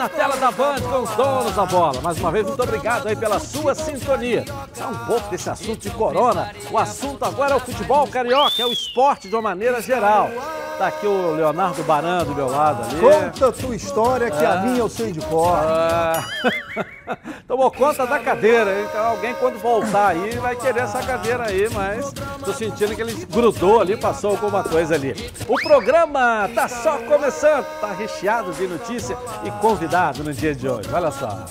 na tela da Band com os donos da bola. Mais uma vez, muito obrigado aí pela sua sintonia. É um pouco desse assunto de corona. O assunto agora é o futebol carioca, é o esporte de uma maneira geral. Tá aqui o Leonardo Baran do meu lado ali. Conta a tua história que a minha eu sei de cor. Ah. Tomou conta da cadeira? Então, alguém quando voltar aí vai querer essa cadeira aí, mas tô sentindo que ele grudou ali, passou alguma coisa ali. O programa tá só começando, tá recheado de notícia e convidado no dia de hoje. Olha só.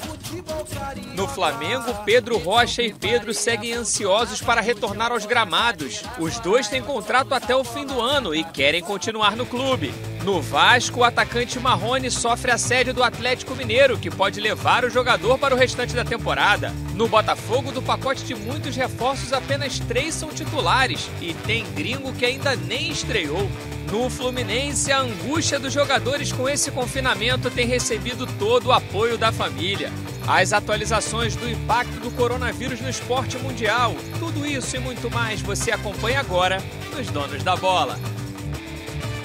No Flamengo, Pedro Rocha e Pedro seguem ansiosos para retornar aos gramados. Os dois têm contrato até o fim do ano e querem continuar no clube. No Vasco, o atacante Marrone sofre assédio do Atlético Mineiro, que pode levar o jogador para o restante da temporada. No Botafogo, do pacote de muitos reforços, apenas três são titulares e tem gringo que ainda nem estreou. No Fluminense, a angústia dos jogadores com esse confinamento tem recebido todo o apoio da família. As atualizações do impacto do coronavírus no esporte mundial. Tudo isso e muito mais você acompanha agora nos Donos da Bola.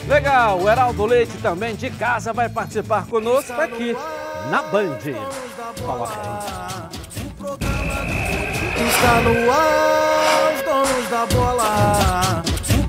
Legal, o Heraldo Leite também de casa vai participar conosco aqui na Band. Coloca aí. Está no ar, os donos da bola.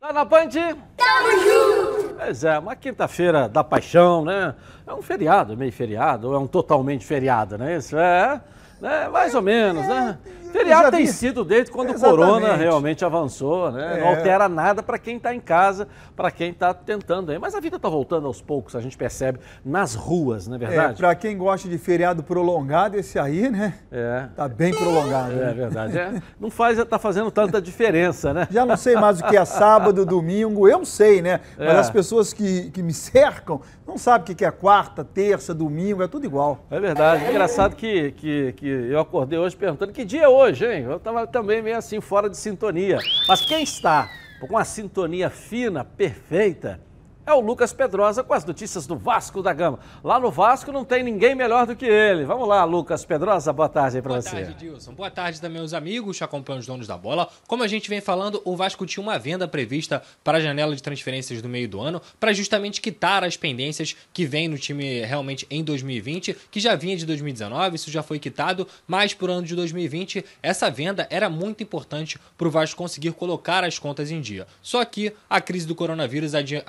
Tá na Band? Tamo junto! Pois é, uma quinta-feira da paixão, né? É um feriado, meio feriado, ou é um totalmente feriado, não é isso? É, né? mais ou menos, né? Feriado tem sido desde quando Exatamente. o corona realmente avançou, né? Não É. altera nada para quem está em casa, para quem está tentando aí. Mas a vida está voltando aos poucos, a gente percebe nas ruas, não é É, verdade? pra quem gosta de feriado prolongado, esse aí, né? É, Tá bem prolongado. é né? verdade. É. Não faz, tá fazendo tanta diferença, né? Já não sei mais o que é sábado, domingo, eu sei, né? Mas É. as pessoas que, que me cercam não sabem o que é quarta, terça, domingo, é tudo igual. É verdade. Engraçado que, que, que eu acordei hoje perguntando que dia é hoje, hein? Eu estava também meio assim, fora de sintonia. Mas quem está com a sintonia fina, perfeita, é o Lucas Pedrosa com as notícias do Vasco da Gama. Lá no Vasco não tem ninguém melhor do que ele. Vamos lá, Lucas Pedrosa, boa tarde aí para Boa você. tarde, Dilson. Boa tarde também, meus amigos que acompanham os donos da bola. Como a gente vem falando, o Vasco tinha uma venda prevista para a janela de transferências do meio do ano, para justamente quitar as pendências que vem no time realmente em 2020, que já vinha de 2019, isso já foi quitado, mas por ano de 2020, essa venda era muito importante para o Vasco conseguir colocar as contas em dia. Só que a crise do coronavírus adi-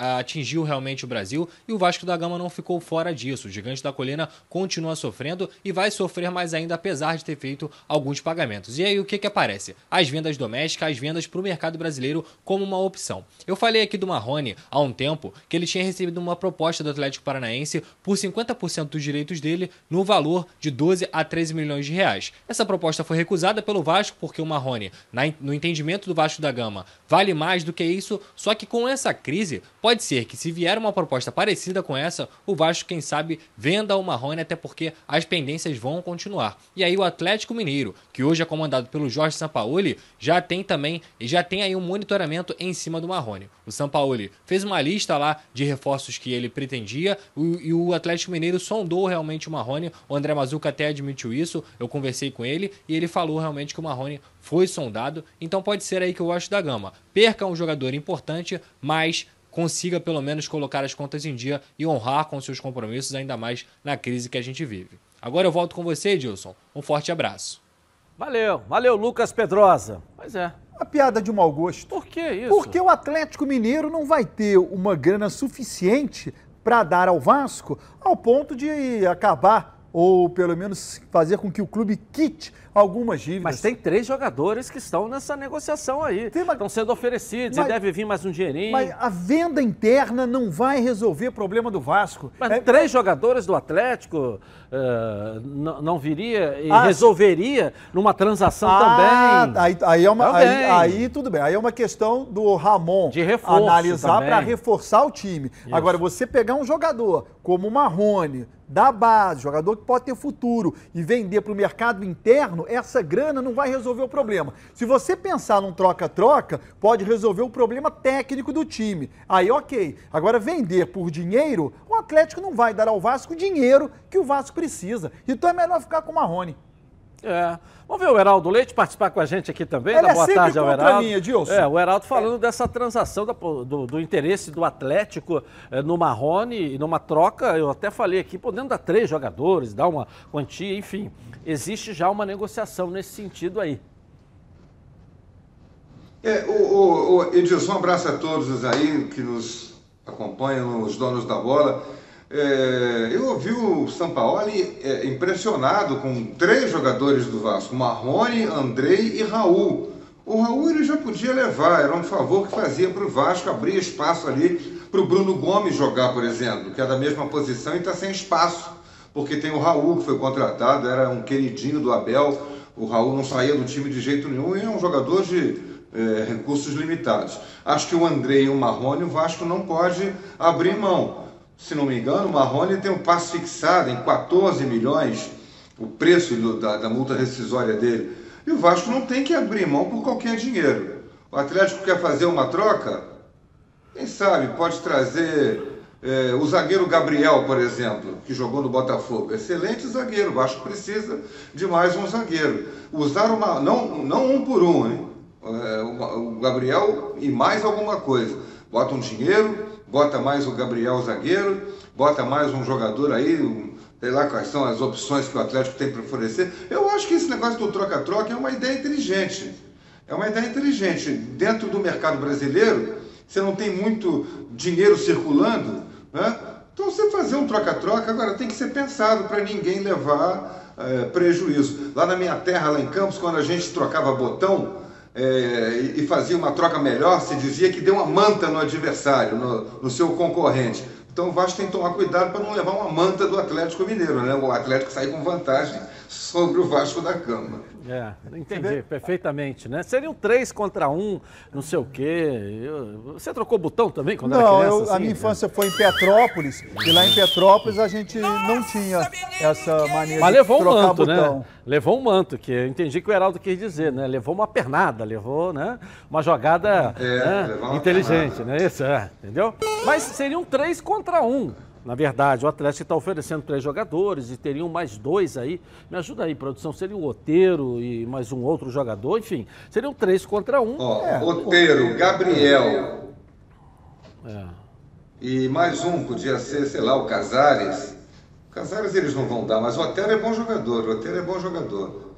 atingiu realmente o Brasil e o Vasco da Gama não ficou fora disso. O Gigante da Colina continua sofrendo e vai sofrer mais ainda, apesar de ter feito alguns pagamentos. E aí o que, que aparece? As vendas domésticas, as vendas para o mercado brasileiro como uma opção. Eu falei aqui do Marrone há um tempo que ele tinha recebido uma proposta do Atlético Paranaense por 50% dos direitos dele no valor de 12 a 13 milhões de reais. Essa proposta foi recusada pelo Vasco porque o Marrone, no entendimento do Vasco da Gama, vale mais do que isso, só que com essa crise, pode ser que se vier uma proposta parecida com essa, o Vasco, quem sabe, venda o Marrone, até porque as pendências vão continuar. E aí o Atlético Mineiro, que hoje é comandado pelo Jorge Sampaoli, já tem também, já tem aí um monitoramento em cima do Marrone. O Sampaoli fez uma lista lá de reforços que ele pretendia e o Atlético Mineiro sondou realmente o Marrone. O André Mazuca até admitiu isso, eu conversei com ele e ele falou realmente que o Marrone foi sondado. Então pode ser aí que o Vasco da Gama perca um jogador importante, mas consiga pelo menos colocar as contas em dia e honrar com seus compromissos, ainda mais na crise que a gente vive. Agora eu volto com você, Edilson. Um forte abraço. Valeu, valeu, Lucas Pedrosa. Pois é. A piada de mau gosto. Por que isso? Porque o Atlético Mineiro não vai ter uma grana suficiente para dar ao Vasco ao ponto de acabar ou pelo menos fazer com que o clube quite algumas dívidas. Mas tem três jogadores que estão nessa negociação aí. Tem uma- Estão sendo oferecidos Mas- e deve vir mais um dinheirinho. Mas a venda interna não vai resolver o problema do Vasco. Mas É- três jogadores do Atlético eh, não, viria e Ah, resolveria numa transação Ah, também. Aí, aí, é uma, aí, Também. aí tudo bem. Aí é uma questão do Ramon De analisar para reforçar o time. Agora, você pegar um jogador como o Marrone, da base, jogador que pode ter futuro e vender para o mercado interno, essa grana não vai resolver o problema. Se você pensar num troca-troca, pode resolver o problema técnico do time. Aí, ok. Agora, vender por dinheiro, o Atlético não vai dar ao Vasco o dinheiro que o Vasco precisa. Então é melhor ficar com o Marrone. É. Vamos ver o Heraldo Leite participar com a gente aqui também. Ele da é boa tarde ao Heraldo. Edilson. É, o Heraldo falando dessa transação da- do, do interesse do Atlético eh, no Marrone e numa troca. Eu até falei aqui, podendo dar três jogadores, dar uma quantia, enfim. Existe já uma negociação nesse sentido aí. É, o, o, o Edilson, um abraço a todos aí que nos acompanham, os donos da bola. É, eu ouvi o Sampaoli é, impressionado com três jogadores do Vasco, Marrone, Andrei e Raul. O Raul ele já podia levar, era um favor que fazia para o Vasco abrir espaço ali para o Bruno Gomes jogar, por exemplo, que é da mesma posição e está sem espaço, porque tem o Raul que foi contratado, era um queridinho do Abel, o Raul não saía do time de jeito nenhum e é um jogador de é, recursos limitados. Acho que o Andrei e o Marrone, o Vasco não pode abrir mão. Se não me engano, o Marrone tem um passe fixado em 14 milhões, o preço do- da, da multa rescisória dele. E o Vasco não tem que abrir mão por qualquer dinheiro. O Atlético quer fazer uma troca? Quem sabe pode trazer é, o zagueiro Gabriel, por exemplo, que jogou no Botafogo. Excelente zagueiro. O Vasco precisa de mais um zagueiro. Usar uma. Não, não um por um, hein? É, o Gabriel e mais alguma coisa. Bota um dinheiro, bota mais o Gabriel zagueiro, bota mais um jogador aí, um- sei lá quais são as opções que o Atlético tem para oferecer. Eu acho que esse negócio do troca-troca é uma ideia inteligente. É uma ideia inteligente. Dentro do mercado brasileiro, você não tem muito dinheiro circulando, né? Então você fazer um troca-troca, agora tem que ser pensado para ninguém levar eh, prejuízo. Lá na minha terra, lá em Campos, quando a gente trocava botão e e fazia uma troca melhor, se dizia que deu uma manta no adversário, no, no seu concorrente. Então o Vasco tem que tomar cuidado para não levar uma manta do Atlético Mineiro, né? O Atlético sair com vantagem sobre o Vasco da Gama. É, entendi perfeitamente, né? Seriam três contra um, não sei o quê. Eu- você trocou botão também quando era Não, criança? eu- a assim? minha infância foi em Petrópolis e lá em Petrópolis a gente não tinha essa maneira Mas de levou um trocar manto, botão. né? Levou um manto, que eu entendi que o Heraldo quis dizer, né? Levou uma pernada, levou, né? Uma jogada É, né? uma inteligente, pernada. né? Isso, é, entendeu? Mas seriam três contra um. Na verdade, o Atlético está oferecendo três jogadores e teriam mais dois aí. Me ajuda aí, produção. Seria o Oteiro e mais um outro jogador, enfim. Seriam três contra um. Ó, É. Oteiro, Gabriel. É. E mais um, podia ser, sei lá, o Casares. O Casares eles não vão dar, mas o Otero é bom jogador, o Otero é bom jogador.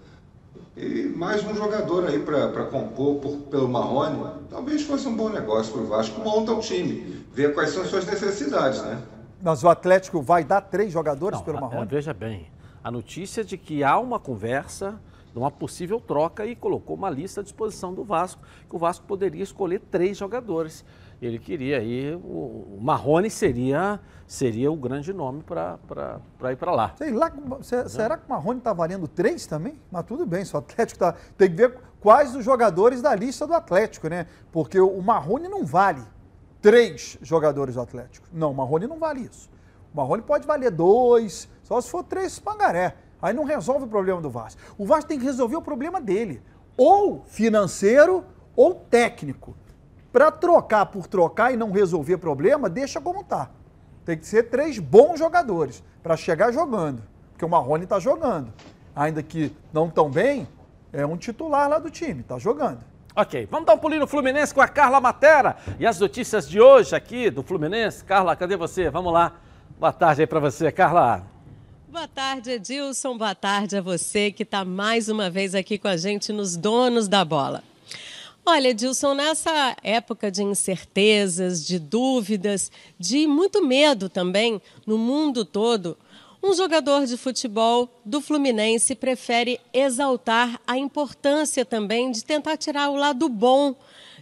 E mais um jogador aí para compor por- pelo Marrone, talvez fosse um bom negócio para o Vasco. Monta o time, vê quais são as suas necessidades, né? Mas o Atlético vai dar três jogadores Não, pelo Marrone? é, veja bem, a notícia de que há uma conversa de uma possível troca e colocou uma lista à disposição do Vasco, que o Vasco poderia escolher três jogadores. Ele queria aí, o, Marrone seria, seria o grande nome para ir para lá. Sei lá, se- será que o Marrone está valendo três também? Mas tudo bem, se o Atlético tá, tem que ver quais os jogadores da lista do Atlético, né? Porque o Marrone não vale três jogadores do Atlético. Não, o Marrone não vale isso. O Marrone pode valer dois, só se for três pangaré. Aí não resolve o problema do Vasco. O Vasco tem que resolver o problema dele, ou financeiro ou técnico. Para trocar por trocar e não resolver problema, deixa como está. Tem que ser três bons jogadores para chegar jogando. Porque o Marrone está jogando. Ainda que não tão bem, é um titular lá do time, está jogando. Ok, vamos dar um pulinho no Fluminense com a Carla Matera e as notícias de hoje aqui do Fluminense. Carla, cadê você? Vamos lá. Boa tarde aí para você, Carla. Boa tarde, Edilson. Boa tarde a você que está mais uma vez aqui com a gente nos Donos da Bola. Olha, Edilson, nessa época de incertezas, de dúvidas, de muito medo também no mundo todo, um jogador de futebol do Fluminense prefere exaltar a importância também de tentar tirar o lado bom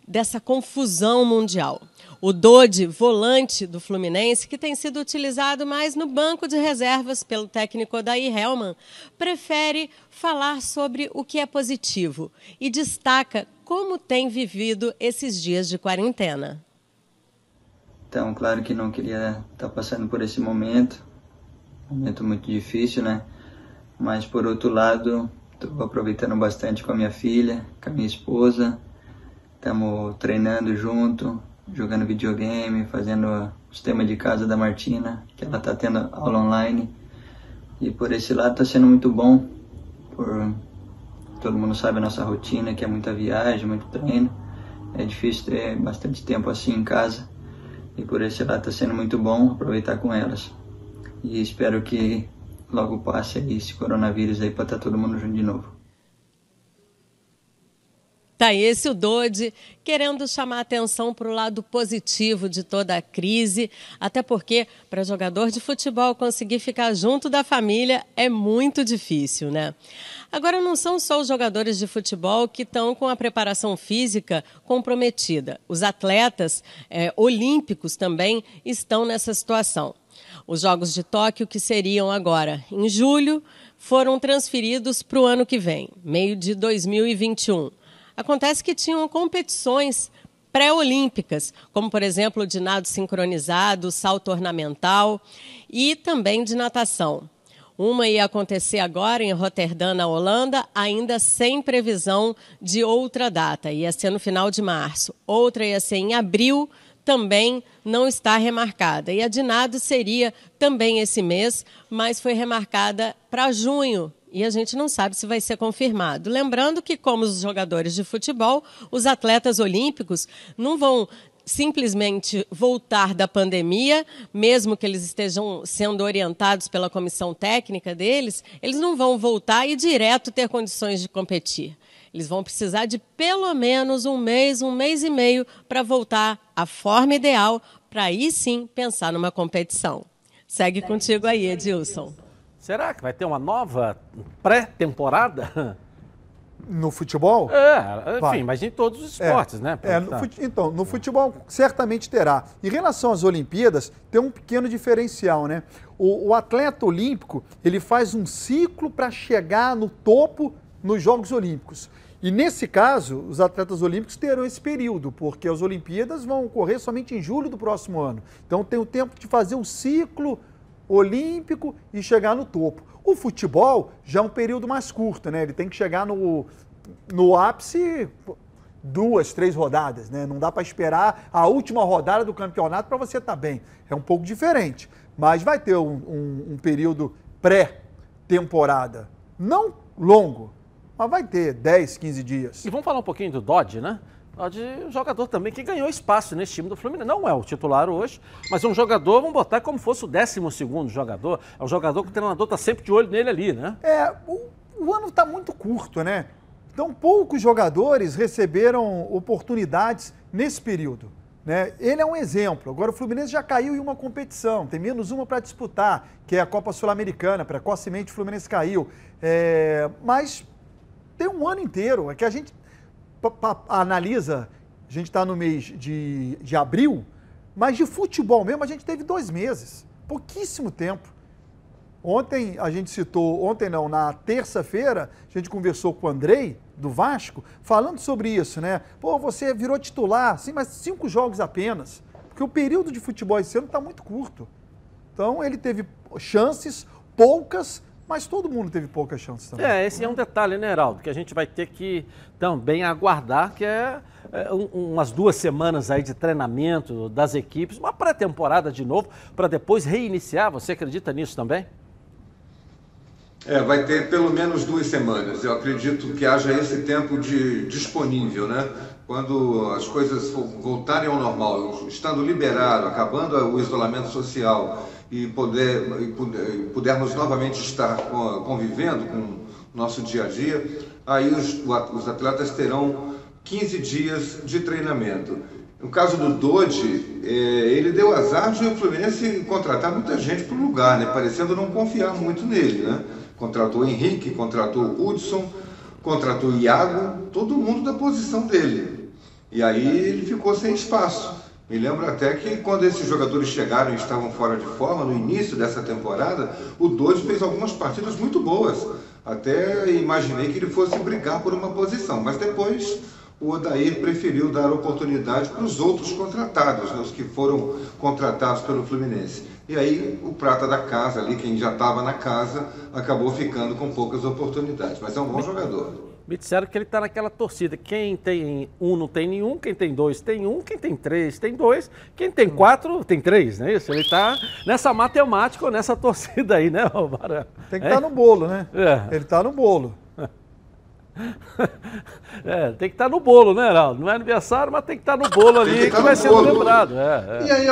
dessa confusão mundial. O Dodi, volante do Fluminense, que tem sido utilizado mais no banco de reservas pelo técnico Odair Hellman, prefere falar sobre o que é positivo e destaca como tem vivido esses dias de quarentena. Então, claro que não queria estar passando por esse momento, momento muito difícil, né? Mas por outro lado, estou aproveitando bastante com a minha filha, com a minha esposa. Estamos treinando junto, jogando videogame, fazendo os temas de casa da Martina, que ela está tendo aula online. E por esse lado está sendo muito bom. Por... Todo mundo sabe a nossa rotina, que é muita viagem, muito treino. É difícil ter bastante tempo assim em casa. E por esse lado está sendo muito bom aproveitar com elas. E espero que logo passe esse coronavírus aí para estar tá todo mundo junto de novo. Tá esse o Dodi querendo chamar atenção para o lado positivo de toda a crise, até porque para jogador de futebol conseguir ficar junto da família é muito difícil, né? Agora não são só os jogadores de futebol que estão com a preparação física comprometida. Os atletas é, olímpicos também estão nessa situação. Os Jogos de Tóquio, que seriam agora em julho, foram transferidos para o ano que vem, meio de 2021. Acontece que tinham competições pré-olímpicas, como por exemplo de nado sincronizado, salto ornamental e também de natação. Uma ia acontecer agora em Roterdã, na Holanda, ainda sem previsão de outra data, ia ser no final de março. Outra ia ser em abril, também não está remarcada. E a de nado seria também esse mês, mas foi remarcada para junho e a gente não sabe se vai ser confirmado. Lembrando que, como os jogadores de futebol, os atletas olímpicos não vão simplesmente voltar da pandemia, mesmo que eles estejam sendo orientados pela comissão técnica deles, eles não vão voltar e direto ter condições de competir. Eles vão precisar de pelo menos um mês, um mês e meio para voltar à forma ideal, para aí sim pensar numa competição. Segue contigo aí, Edilson. Será que vai ter uma nova pré-temporada? No futebol? É, enfim, vai. mas em todos os esportes, é, né? É, no fute... Então, no futebol certamente terá. Em relação às Olimpíadas, tem um pequeno diferencial, né? O, o atleta olímpico, ele faz um ciclo para chegar no topo nos Jogos Olímpicos. E nesse caso, os atletas olímpicos terão esse período, porque as Olimpíadas vão ocorrer somente em julho do próximo ano. Então tem o tempo de fazer o ciclo olímpico e chegar no topo. O futebol já é um período mais curto, né? Ele tem que chegar no, no ápice duas, três rodadas, né? Não dá para esperar a última rodada do campeonato para você estar tá bem. É um pouco diferente, mas vai ter um, um, um período pré-temporada. Não longo, mas vai ter 10, 15 dias. E vamos falar um pouquinho do Dodge, né? de jogador também que ganhou espaço nesse time do Fluminense. Não é o titular hoje, mas é um jogador, vamos botar como fosse o 12 jogador. É um jogador que o treinador está sempre de olho nele ali, né? É, o, o ano está muito curto, né? Então, poucos jogadores receberam oportunidades nesse período. Né? Ele é um exemplo. Agora, o Fluminense já caiu em uma competição, tem menos uma para disputar, que é a Copa Sul-Americana. Precocemente, o Fluminense caiu. É, mas tem um ano inteiro. É que a gente analisa, a gente está no mês de, de abril, mas de futebol mesmo a gente teve dois meses, pouquíssimo tempo. Ontem a gente citou, ontem não, na terça-feira, a gente conversou com o Andrei, do Vasco, falando sobre isso, né? Pô, você virou titular, sim, mas cinco jogos apenas. Porque o período de futebol esse ano está muito curto. Então ele teve chances, poucas, mas todo mundo teve poucas chances também. É, esse é um detalhe, né, Heraldo, que a gente vai ter que também aguardar, que é, é um, umas duas semanas aí de treinamento das equipes, uma pré-temporada de novo, para depois reiniciar. Você acredita nisso também? É, vai ter pelo menos duas semanas. Eu acredito que haja esse tempo de disponível, né? Quando as coisas voltarem ao normal, estando liberado, acabando o isolamento social, e, poder, e pudermos novamente estar convivendo com o nosso dia a dia, aí os, os atletas terão 15 dias de treinamento. No caso do Dodi, é, ele deu azar de o Fluminense contratar muita gente para o lugar, né? parecendo não confiar muito nele. Né? Contratou o Henrique, contratou o Hudson, contratou o Iago, todo mundo da posição dele. E aí ele ficou sem espaço. Me lembro até que quando esses jogadores chegaram e estavam fora de forma, no início dessa temporada, o Dodge fez algumas partidas muito boas. Até imaginei que ele fosse brigar por uma posição, mas depois o Odair preferiu dar oportunidade para os outros contratados, né, os que foram contratados pelo Fluminense. E aí o prata da casa ali, quem já estava na casa, acabou ficando com poucas oportunidades. Mas é um bom jogador. Me disseram que ele está naquela torcida. Quem tem um não tem nenhum, quem tem dois tem um, quem tem três tem dois, quem tem quatro tem três, não é isso? Ele está nessa matemática ou nessa torcida aí, né, Barão? Tem que estar tá no bolo, né? É. Ele está no bolo. É, tem que estar tá no bolo, né, Heraldo? Não é aniversário, mas tem que estar tá no bolo ali que, que, que vai ser lembrado. É, é. E aí,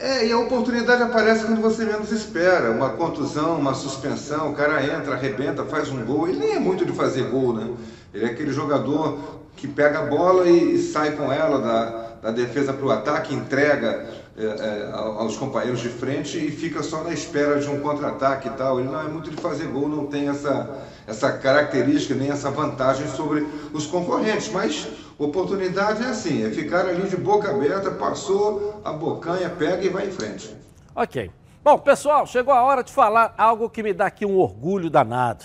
é, e a oportunidade aparece quando você menos espera. Uma contusão, uma suspensão, o cara entra, arrebenta, faz um gol. Ele nem é muito de fazer gol, né? Ele é aquele jogador que pega a bola e, e sai com ela da, da defesa para o ataque, entrega é, é, aos companheiros de frente e fica só na espera de um contra-ataque e tal. Ele não é muito de fazer gol, não tem essa, essa característica nem essa vantagem sobre os concorrentes. Mas oportunidade é assim, é ficar ali de boca aberta, passou a bocanha, pega e vai em frente. Ok. Bom, pessoal, chegou a hora de falar algo que me dá aqui um orgulho danado.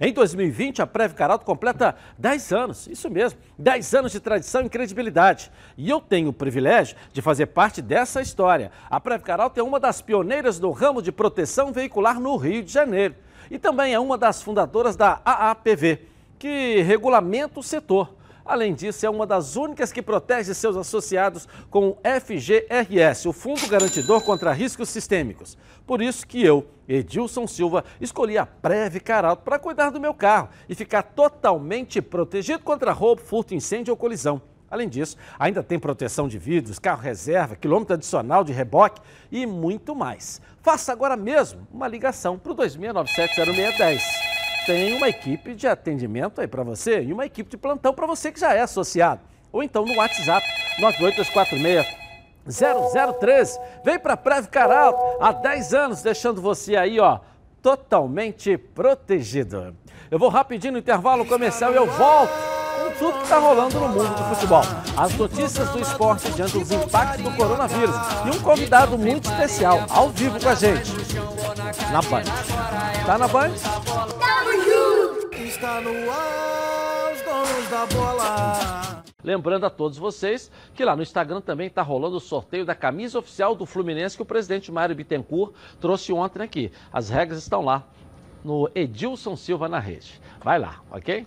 Em 2020, a Preve Caralto completa 10 anos, isso mesmo, 10 anos de tradição e credibilidade. E eu tenho o privilégio de fazer parte dessa história. A Preve Caralto é uma das pioneiras do ramo de proteção veicular no Rio de Janeiro. E também é uma das fundadoras da AAPV, que regulamenta o setor. Além disso, é uma das únicas que protege seus associados com o FGRS, o Fundo Garantidor contra Riscos Sistêmicos. Por isso que eu, Edilson Silva, escolhi a Preve Caralto para cuidar do meu carro e ficar totalmente protegido contra roubo, furto, incêndio ou colisão. Além disso, ainda tem proteção de vidros, carro reserva, quilômetro adicional de reboque e muito mais. Faça agora mesmo uma ligação para o 26970610 tem uma equipe de atendimento aí para você e uma equipe de plantão para você que já é associado. Ou então no WhatsApp 98246 003. Vem para Preve Caral há 10 anos, deixando você aí, ó, totalmente protegido. Eu vou rapidinho no intervalo comercial e eu volto tudo que está rolando no mundo do futebol. As notícias do esporte diante dos impactos do coronavírus e um convidado muito especial, ao vivo com a gente, na Band. Tá na Band? Está no ar, os donos da bola. Lembrando a todos vocês que lá no Instagram também está rolando o sorteio da camisa oficial do Fluminense que o presidente Mário Bittencourt trouxe ontem aqui. As regras estão lá no Edilson Silva na rede. Vai lá, ok?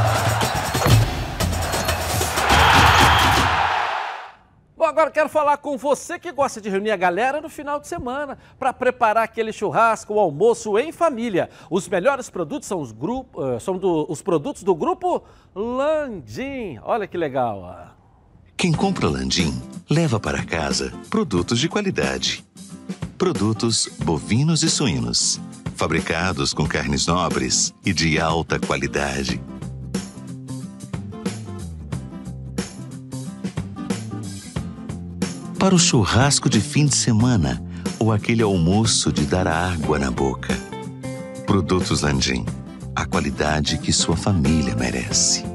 Agora quero falar com você que gosta de reunir a galera no final de semana para preparar aquele churrasco, o almoço em família. Os melhores produtos são os, grupo, uh, são do, os produtos do grupo Landim. Olha que legal. Quem compra Landim leva para casa produtos de qualidade. Produtos bovinos e suínos, fabricados com carnes nobres e de alta qualidade para o churrasco de fim de semana ou aquele almoço de dar água na boca. Produtos Landim. A qualidade que sua família merece.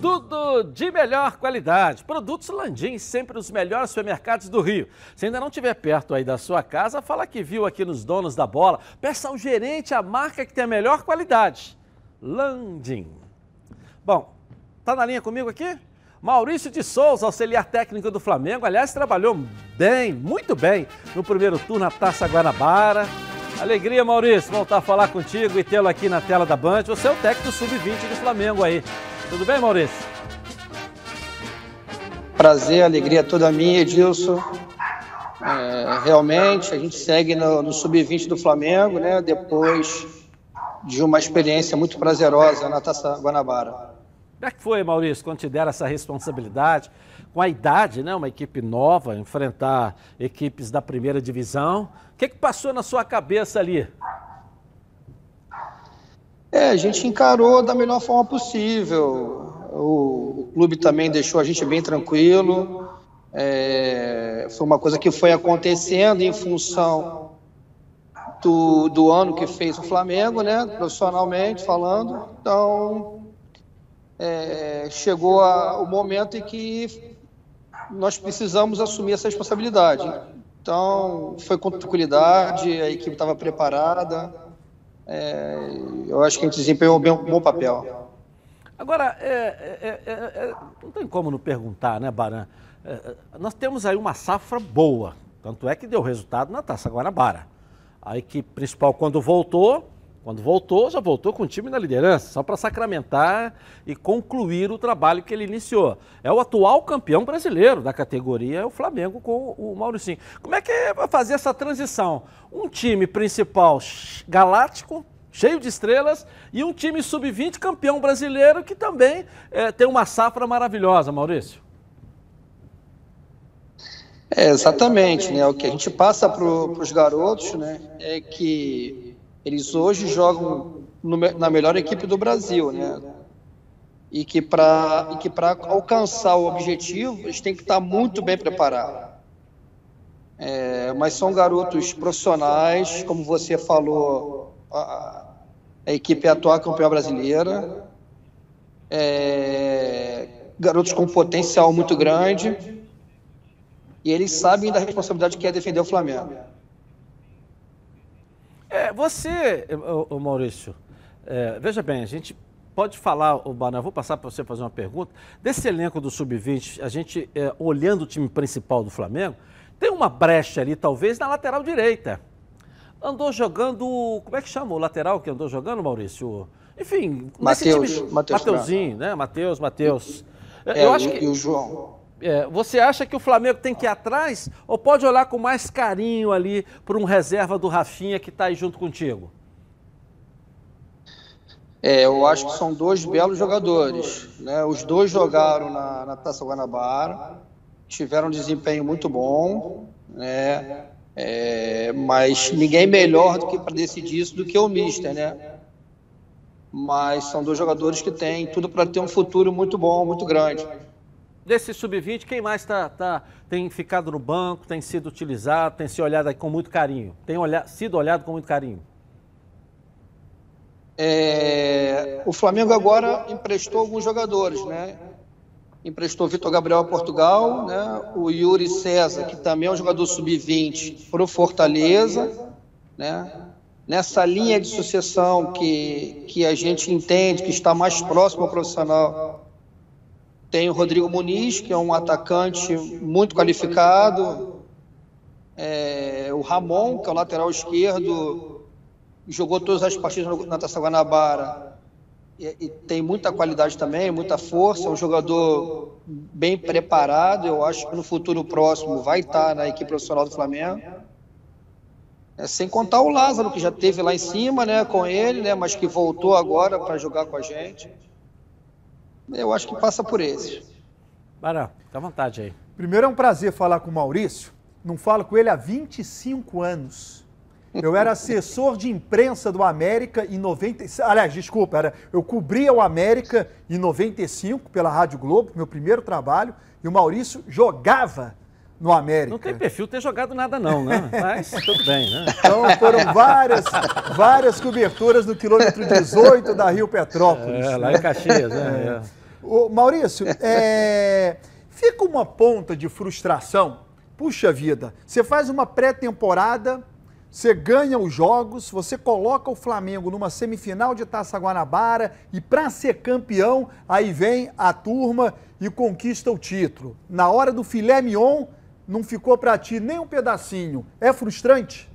Tudo de melhor qualidade. Produtos Landim, sempre os melhores supermercados do Rio. Se ainda não estiver perto aí da sua casa, fala que viu aqui nos donos da bola. Peça ao gerente a marca que tem a melhor qualidade. Landim. Bom, tá na linha comigo aqui? Maurício de Souza, auxiliar técnico do Flamengo. Aliás, trabalhou bem, muito bem, no primeiro turno na Taça Guanabara. Alegria, Maurício, voltar a falar contigo e tê-lo aqui na tela da Band. Você é o técnico sub-20 do Flamengo aí. Tudo bem, Maurício? Prazer, alegria toda minha, Edilson. É, realmente, a gente segue no, no sub-20 do Flamengo, né? Depois de uma experiência muito prazerosa na Taça Guanabara. Como é que foi, Maurício, quando te deram essa responsabilidade, com a idade, né? Uma equipe nova, enfrentar equipes da primeira divisão. O que, que passou na sua cabeça ali? É, a gente encarou da melhor forma possível. O, o clube também deixou a gente bem tranquilo. É, foi uma coisa que foi acontecendo em função do, do ano que fez o Flamengo, né? Profissionalmente falando. Então, é, chegou a, o momento em que nós precisamos assumir essa responsabilidade. Então, foi com tranquilidade, a equipe estava preparada é, eu acho que a gente desempenhou um bom papel. Agora, é, é, é, é, não tem como não perguntar, né, Baran? É, nós temos aí uma safra boa, tanto é que deu resultado na Taça Guanabara. A equipe principal, quando voltou, quando voltou, já voltou com o time na liderança, só para sacramentar e concluir o trabalho que ele iniciou. É o atual campeão brasileiro da categoria, é o Flamengo com o Mauricinho. Como é que é fazer essa transição? Um time principal galáctico, cheio de estrelas, e um time sub-20 campeão brasileiro que também é, tem uma safra maravilhosa, Maurício. É, exatamente, né? O que a gente passa para os garotos, né, é que eles hoje jogam no, na melhor equipe do Brasil, né? E que para alcançar o objetivo eles têm que estar muito bem preparados. É, mas são garotos profissionais, como você falou, a, a equipe é atual campeã brasileira, é, garotos com potencial muito grande, e eles sabem da responsabilidade que é defender o Flamengo. É, você, o, o Maurício, é, veja bem, a gente pode falar, o Baná, vou passar para você fazer uma pergunta. Desse elenco do Sub-20, a gente, é, olhando o time principal do Flamengo, tem uma brecha ali, talvez, na lateral direita. Andou jogando. Como é que chama o lateral que andou jogando, Maurício? Enfim, Mateus, time. Mateus Mateuzinho, né? Matheus, Matheus. É, Eu acho que... e o João. É, você acha que o Flamengo tem que ir atrás ou pode olhar com mais carinho ali para um reserva do Rafinha que está aí junto contigo? É, eu acho que são dois belos jogadores. Né? Os dois jogaram na, na Taça Guanabara, tiveram um desempenho muito bom, né? É, mas ninguém melhor do que para decidir isso do que o Mister, né? Mas são dois jogadores que têm tudo para ter um futuro muito bom, muito grande. Desse sub-20, quem mais tá, tá, tem ficado no banco, tem sido utilizado, tem sido olhado com muito carinho? Tem olhado, sido olhado com muito carinho? É, o Flamengo agora emprestou alguns jogadores, né? Emprestou Vitor Gabriel a Portugal, né? o Yuri César, que também é um jogador sub-20, para o Fortaleza, né? Nessa linha de sucessão que, que a gente entende que está mais próximo ao profissional, tem o Rodrigo Muniz, que é um atacante muito qualificado. É, o Ramon, que é o lateral esquerdo, jogou todas as partidas na Taça Guanabara e, e, tem muita qualidade também, muita força. É um jogador bem preparado. Eu acho que no futuro próximo vai estar na equipe profissional do Flamengo. É, sem contar o Lázaro, que já teve lá em cima né, com ele, né, mas que voltou agora para jogar com a gente. Eu acho que passa por esse. Barão, fica à vontade aí. Primeiro é um prazer falar com o Maurício. Não falo com ele há 25 anos. Eu era assessor de imprensa do América em 90. Aliás, desculpa, era, eu cobria o América em 95 pela Rádio Globo, meu primeiro trabalho, e o Maurício jogava no América. Não tem perfil ter jogado nada, não, né? Mas tudo bem, né? Então foram várias, várias coberturas no quilômetro 18 da Rio Petrópolis. É, lá em Caxias, né? É. Ô, Maurício, é, fica uma ponta de frustração. Puxa vida, você faz uma pré-temporada, você ganha os jogos, você coloca o Flamengo numa semifinal de Taça Guanabara e para ser campeão, aí vem a turma e conquista o título. Na hora do filé mignon, não ficou para ti nem um pedacinho. É frustrante?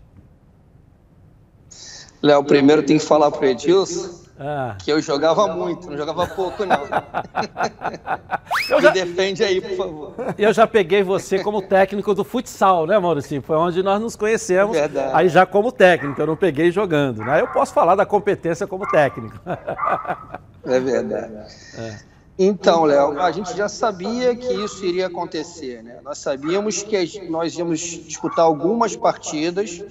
Léo, primeiro tem que falar pro Edilson ah. que eu jogava muito, não jogava pouco, não. Eu já... Me defende aí, por favor. Eu já peguei você como técnico do futsal, né, Maurício? Foi onde nós nos conhecemos. Verdade. Aí já como técnico, eu não peguei jogando. Né? Eu posso falar da competência como técnico. É verdade. É. Então, Léo, a gente já sabia que isso iria acontecer, né? Nós sabíamos que nós íamos disputar algumas partidas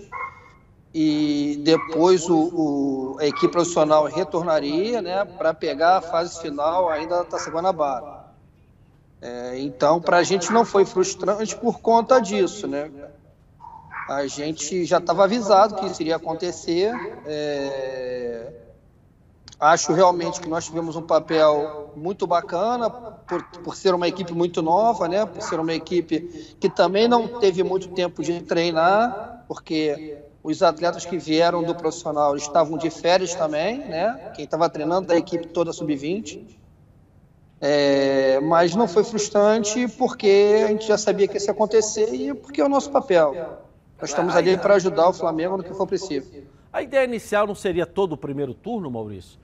e depois o, o, a equipe profissional retornaria né, para pegar a fase final ainda da Taça Guanabara. É, então, para a gente não foi frustrante por conta disso. Né? A gente já estava avisado que isso iria acontecer. É, acho realmente que nós tivemos um papel muito bacana por, por ser uma equipe muito nova, né? por ser uma equipe que também não teve muito tempo de treinar, porque os atletas que vieram do profissional estavam de férias também, né? Quem estava treinando da equipe toda sub-20. É, mas não foi frustrante porque a gente já sabia que isso ia acontecer e porque é o nosso papel. Nós estamos ali para ajudar o Flamengo no que for preciso. A ideia inicial não seria todo o primeiro turno, Maurício?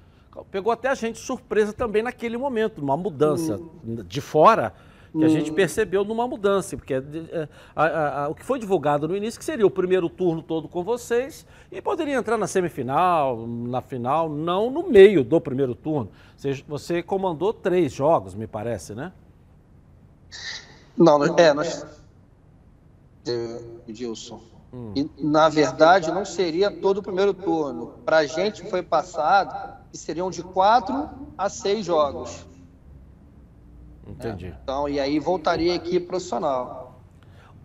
Pegou até a gente surpresa também naquele momento, uma mudança hum. de fora que a gente hum. percebeu numa mudança, porque é, a, a, a, o que foi divulgado no início que seria o primeiro turno todo com vocês e poderia entrar na semifinal, na final, não no meio do primeiro turno. Você, você comandou três jogos, me parece, né? Não, é, nós... Edilson. Hum. E, na verdade, não seria todo o primeiro turno. Para a gente foi passado que seriam de quatro a seis jogos. Entendi. Né? Então, e aí voltaria a equipe profissional.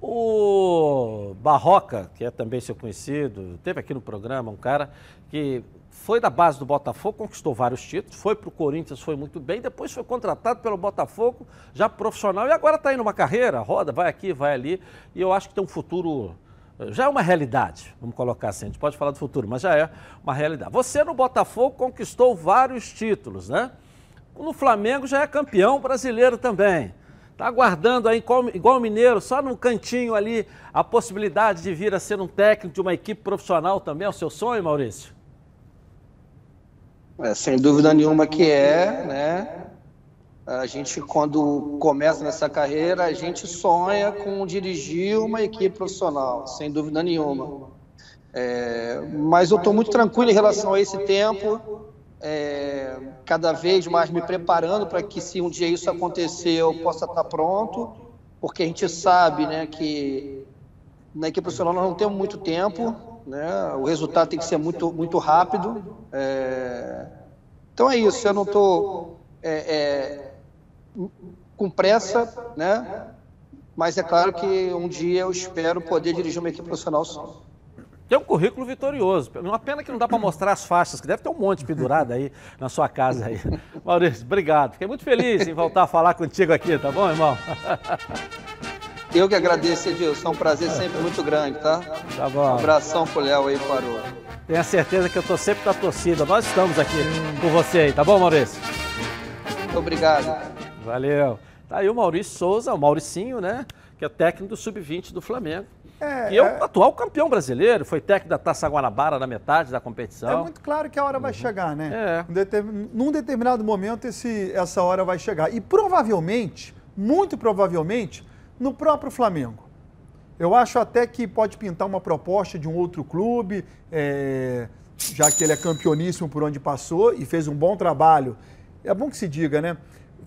O Barroca, que é também seu conhecido, teve aqui no programa um cara que foi da base do Botafogo, conquistou vários títulos, foi para o Corinthians, foi muito bem, depois foi contratado pelo Botafogo, já profissional, e agora está indo uma carreira, roda, vai aqui, vai ali, e eu acho que tem um futuro, já é uma realidade, vamos colocar assim, a gente pode falar do futuro, mas já é uma realidade. Você no Botafogo conquistou vários títulos, né? No Flamengo já é campeão brasileiro também. Está aguardando aí, igual o Mineiro, só no cantinho ali, a possibilidade de vir a ser um técnico de uma equipe profissional também. É o seu sonho, Maurício? É, sem dúvida nenhuma que é, né? A gente, quando começa nessa carreira, a gente sonha com dirigir uma equipe profissional, sem dúvida nenhuma. É, mas eu estou muito tranquilo em relação a esse tempo é, cada vez mais me preparando para que se um dia isso acontecer eu possa estar pronto, porque a gente sabe né, que na equipe profissional nós não temos muito tempo, né, o resultado tem que ser muito, muito rápido. É, então é isso, eu não estou é, é, com pressa, né, mas é claro que um dia eu espero poder dirigir uma equipe profissional só. Tem um currículo vitorioso. Uma pena que não dá para mostrar as faixas, que deve ter um monte pendurado aí na sua casa aí. Maurício, obrigado. Fiquei muito feliz em voltar a falar contigo aqui, tá bom, irmão? Eu que agradeço, Edilson. É um prazer sempre muito grande, tá? Tá bom. Um abração pro Léo aí, parou. Tenha certeza que eu tô sempre da torcida. Nós estamos aqui com você aí, tá bom, Maurício? Muito obrigado. Valeu. Tá aí o Maurício Souza, o Mauricinho, né? Que é técnico do Sub-20 do Flamengo. É, e é o é... atual campeão brasileiro, foi técnico da Taça Guanabara na metade da competição. É muito claro que a hora vai uhum. chegar, né? É. Num determinado momento esse, essa hora vai chegar. E provavelmente, muito provavelmente, no próprio Flamengo. Eu acho até que pode pintar uma proposta de um outro clube, é, já que ele é campeoníssimo por onde passou e fez um bom trabalho. É bom que se diga, né?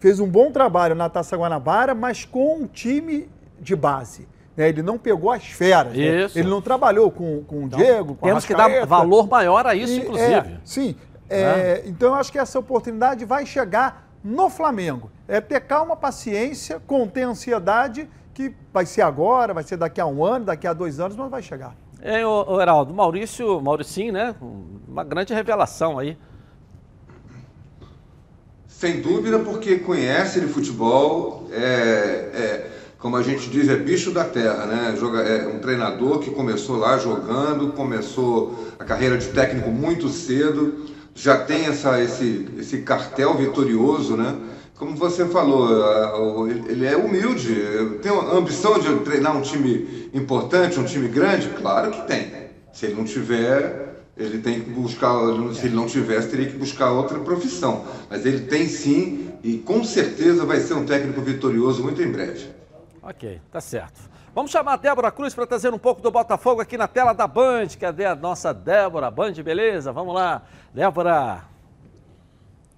Fez um bom trabalho na Taça Guanabara, mas com um time de base né? Ele não pegou as feras. né? Ele não trabalhou com, com o Diego, com Temos a que dar valor maior a isso, E, inclusive. é, sim. É, Então eu acho que essa oportunidade vai chegar no Flamengo. É ter calma, paciência, conter ansiedade, que vai ser agora, vai ser daqui a um ano, daqui a dois anos, mas vai chegar. É, o, o Heraldo, Maurício, Mauricinho, né? Uma grande revelação aí. Sem dúvida, porque conhece de futebol, é, é, como a gente diz, é bicho da terra, né? Joga, é um treinador que começou lá jogando, começou a carreira de técnico muito cedo, já tem essa, esse, esse cartel vitorioso, né? Como você falou, ele é humilde, tem a ambição de treinar um time importante, um time grande? Claro que tem. Se ele não tiver, ele tem que buscar, se ele não tivesse, teria que buscar outra profissão. Mas ele tem sim, e com certeza vai ser um técnico vitorioso muito em breve. Ok, tá certo. Vamos chamar a Débora Cruz para trazer um pouco do Botafogo aqui na tela da Band. Cadê a nossa Débora? Band, beleza? Vamos lá. Débora.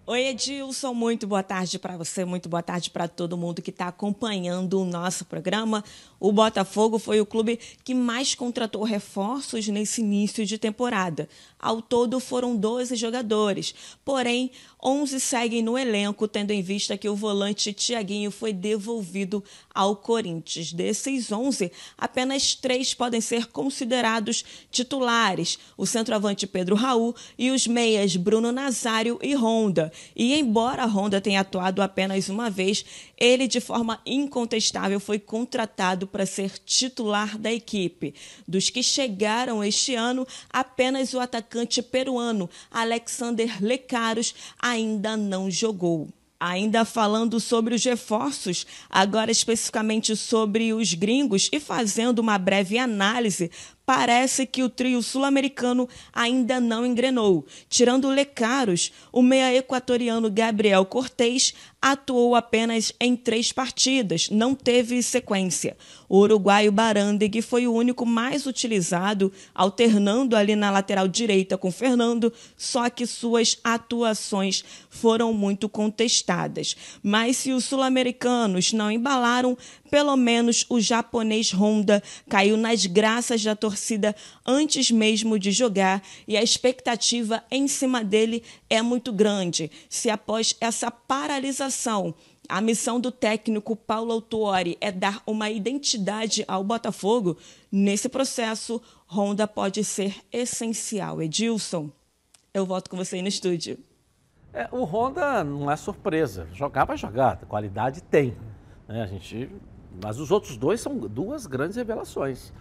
Oi, Edilson, muito boa tarde para você, muito boa tarde para todo mundo que está acompanhando o nosso programa. O Botafogo foi o clube que mais contratou reforços nesse início de temporada. Ao todo foram 12 jogadores, porém 11 seguem no elenco, tendo em vista que o volante Tiaguinho foi devolvido ao Corinthians. Desses 11, apenas três podem ser considerados titulares: o centroavante Pedro Raul e os meias Bruno Nazário e Honda. E embora Honda tenha atuado apenas uma vez, ele de forma incontestável foi contratado para ser titular da equipe. Dos que chegaram este ano, apenas o atacante peruano Alexander Lecaros ainda não jogou. Ainda falando sobre os reforços, agora especificamente sobre os gringos e fazendo uma breve análise, parece que o trio sul-americano ainda não engrenou. Tirando Lecaros, o meia equatoriano Gabriel Cortez atuou apenas em três partidas, não teve sequência. O uruguaio Barandeg foi o único mais utilizado, alternando ali na lateral direita com Fernando, só que suas atuações foram muito contestadas. Mas se os sul-americanos não embalaram, pelo menos o japonês Honda caiu nas graças da torcida antes mesmo de jogar e a expectativa em cima dele é muito grande. Se após essa paralisação a missão do técnico Paulo Autuori é dar uma identidade ao Botafogo. Nesse processo, Honda pode ser essencial. Edilson, eu volto com você aí no estúdio. É, o Honda não é surpresa. Jogar vai jogar, qualidade tem. né? a gente, mas os outros dois são duas grandes revelações.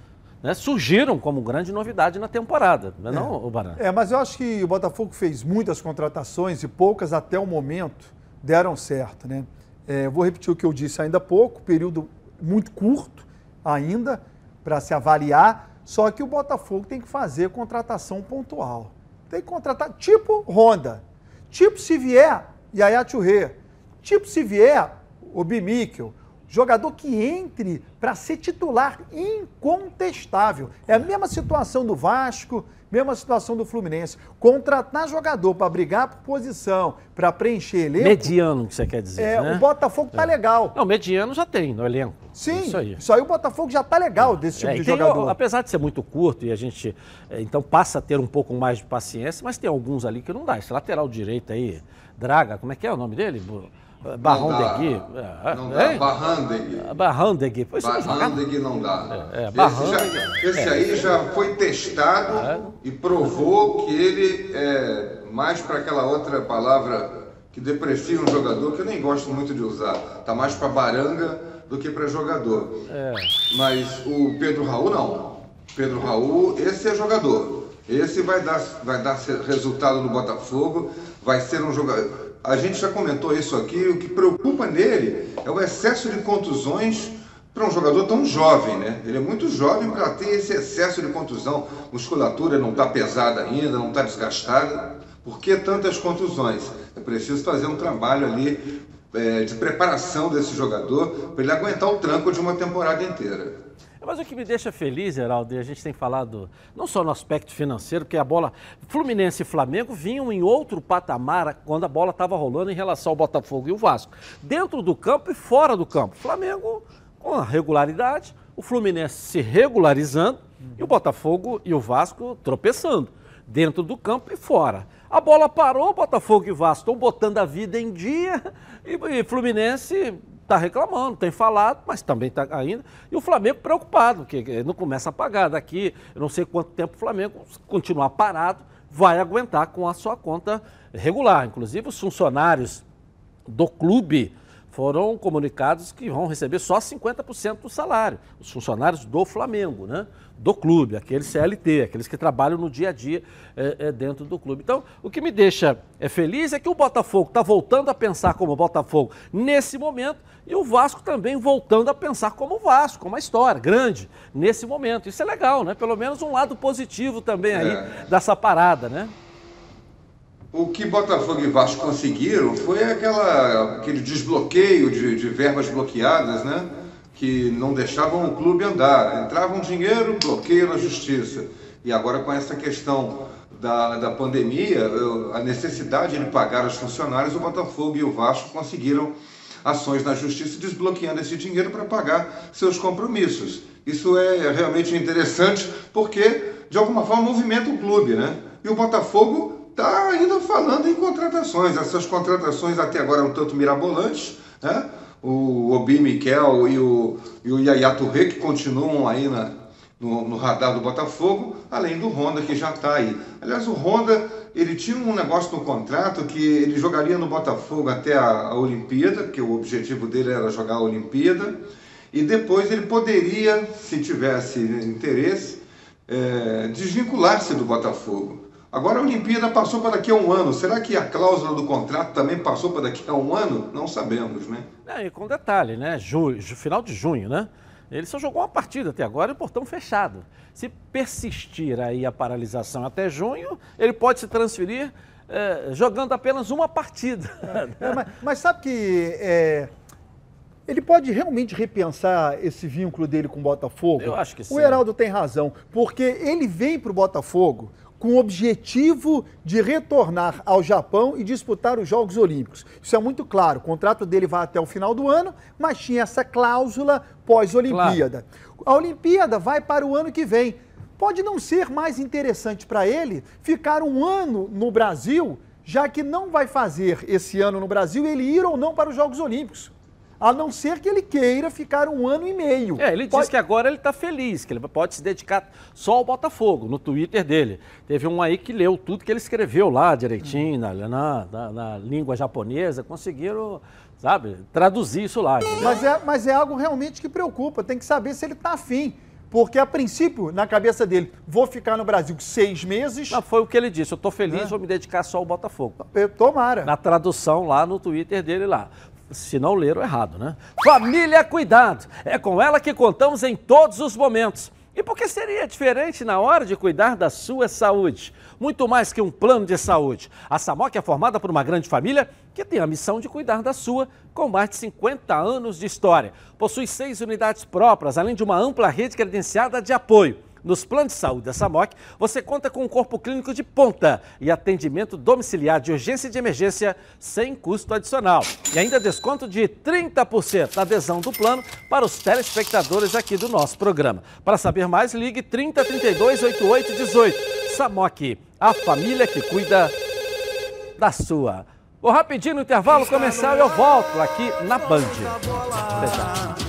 né? Surgiram como grande novidade na temporada, não é não, o Baran? É, mas eu acho que o Botafogo fez muitas contratações e poucas até o momento deram certo, né? É, vou repetir o que eu disse ainda há pouco, período muito curto ainda para se avaliar, só que o Botafogo tem que fazer contratação pontual. Tem que contratar tipo Honda, tipo se vier Yaya Touré, tipo se vier o Bimíquel, jogador que entre para ser titular incontestável. É a mesma situação do Vasco, mesma situação do Fluminense. Contratar jogador para brigar por posição, para preencher elenco. Mediano, que você quer dizer. É, né? o Botafogo tá legal. Não, mediano já tem no elenco. Sim, Isso aí. o Botafogo já tá legal desse tipo É, de tem, jogador. apesar de ser muito curto e a gente é, então passa a ter um pouco mais de paciência, mas tem alguns ali que não dá. Esse lateral direito aí, Draga, como é que é o nome dele? Bu- Barrão Não dá. Degui. É, Não dá. hein? Barrandeg. Barrandeg. Pois você não dá. É, é, esse já- esse é. aí já foi testado e provou que ele é mais para aquela outra palavra que deprecia um jogador, que eu nem gosto muito de usar. Tá mais para baranga do que para jogador. É. Mas o Pedro Raul não. Pedro Raul, esse é jogador. Esse vai dar, vai dar resultado no Botafogo, vai ser um jogador. A gente já comentou isso aqui, o que preocupa nele é o excesso de contusões para um jogador tão jovem, né? Ele é muito jovem para ter esse excesso de contusão. Musculatura não está pesada ainda, não está desgastada. Por que tantas contusões? É preciso fazer um trabalho ali é, de preparação desse jogador para ele aguentar o tranco de uma temporada inteira. Mas o que me deixa feliz, Heraldo, e a gente tem falado não só no aspecto financeiro, porque a bola Fluminense e Flamengo vinham em outro patamar quando a bola estava rolando em relação ao Botafogo e o Vasco. Dentro do campo e fora do campo. Flamengo com a regularidade, o Fluminense se regularizando e o Botafogo e o Vasco tropeçando, dentro do campo e fora. A bola parou, Botafogo e Vasco estão botando a vida em dia e, e Fluminense está reclamando, tem falado, mas também está ainda. E o Flamengo preocupado, porque não começa a pagar. Daqui, eu não sei quanto tempo o Flamengo continuar parado, vai aguentar com a sua conta regular. Inclusive, os funcionários do clube foram comunicados que vão receber só 50% do salário. Os funcionários do Flamengo, né? do clube, aqueles CLT, aqueles que trabalham no dia a dia é, é, dentro do clube. Então, o que me deixa é, feliz é que o Botafogo está voltando a pensar como Botafogo nesse momento e o Vasco também voltando a pensar como Vasco, como uma história grande nesse momento. Isso é legal, né? Pelo menos um lado positivo também aí é. dessa parada, né? O que Botafogo e Vasco conseguiram foi aquela, aquele desbloqueio de, de verbas bloqueadas, né? Que não deixavam o clube andar. Entrava um dinheiro, bloqueio na justiça. E agora com essa questão da, da pandemia, a necessidade de pagar os funcionários, o Botafogo e o Vasco conseguiram ações na justiça desbloqueando esse dinheiro para pagar seus compromissos. Isso é realmente interessante porque, de alguma forma, movimenta o clube, né? E o Botafogo está ainda falando em contratações. Essas contratações até agora um tanto mirabolantes, né? O Obi Miquel e o, e o Yaya Touré, que continuam aí na, no, no, radar do Botafogo, além do Honda, que já está aí. Aliás, o Honda, ele tinha um negócio no contrato que ele jogaria no Botafogo até a, a Olimpíada, que o objetivo dele era jogar a Olimpíada, e depois ele poderia, se tivesse interesse, é, desvincular-se do Botafogo. Agora a Olimpíada passou para daqui a um ano. Será que a cláusula do contrato também passou para daqui a um ano? Não sabemos, né? É, e com detalhe, né? Junho, final de junho, né? Ele só jogou uma partida até agora e o portão fechado. Se persistir aí a paralisação até junho, ele pode se transferir é, jogando apenas uma partida. É, mas, mas, sabe que é, ele pode realmente repensar esse vínculo dele com o Botafogo? Eu acho que sim. O Heraldo tem razão, porque ele vem para o Botafogo com o objetivo de retornar ao Japão e disputar os Jogos Olímpicos. Isso é muito claro. O contrato dele vai até o final do ano, mas tinha essa cláusula pós-Olimpíada. Claro. A Olimpíada vai para o ano que vem. Pode não ser mais interessante para ele ficar um ano no Brasil, já que não vai fazer esse ano no Brasil ele ir ou não para os Jogos Olímpicos a não ser que ele queira ficar um ano e meio. É, ele pode... diz que agora ele está feliz, que ele pode se dedicar só ao Botafogo, no Twitter dele. Teve um aí que leu tudo que ele escreveu lá direitinho, hum. na, na, na, língua japonesa, conseguiram, sabe, traduzir isso lá. Mas é, mas é algo realmente que preocupa, tem que saber se ele está afim. Porque, a princípio, na cabeça dele, vou ficar no Brasil seis meses. Não, foi o que ele disse. Eu estou feliz, é. vou me dedicar só ao Botafogo. Tomara. Na tradução lá no Twitter dele lá se não leram errado, né? Família Cuidado. É com ela que contamos em todos os momentos. E por que seria diferente na hora de cuidar da sua saúde? Muito mais que um plano de saúde. A SAMOC é formada por uma grande família que tem a missão de cuidar da sua, com mais de 50 anos de história. Possui seis unidades próprias, além de uma ampla rede credenciada de apoio. Nos planos de saúde da SAMOC, você conta com um corpo clínico de ponta e atendimento domiciliar de urgência e de emergência sem custo adicional. E ainda desconto de 30% da adesão do plano para os telespectadores aqui do nosso programa. Para saber mais, ligue 30 32 88 18. SAMOC, a família que cuida da sua. Vou rapidinho no intervalo comercial e eu volto aqui na Band. Até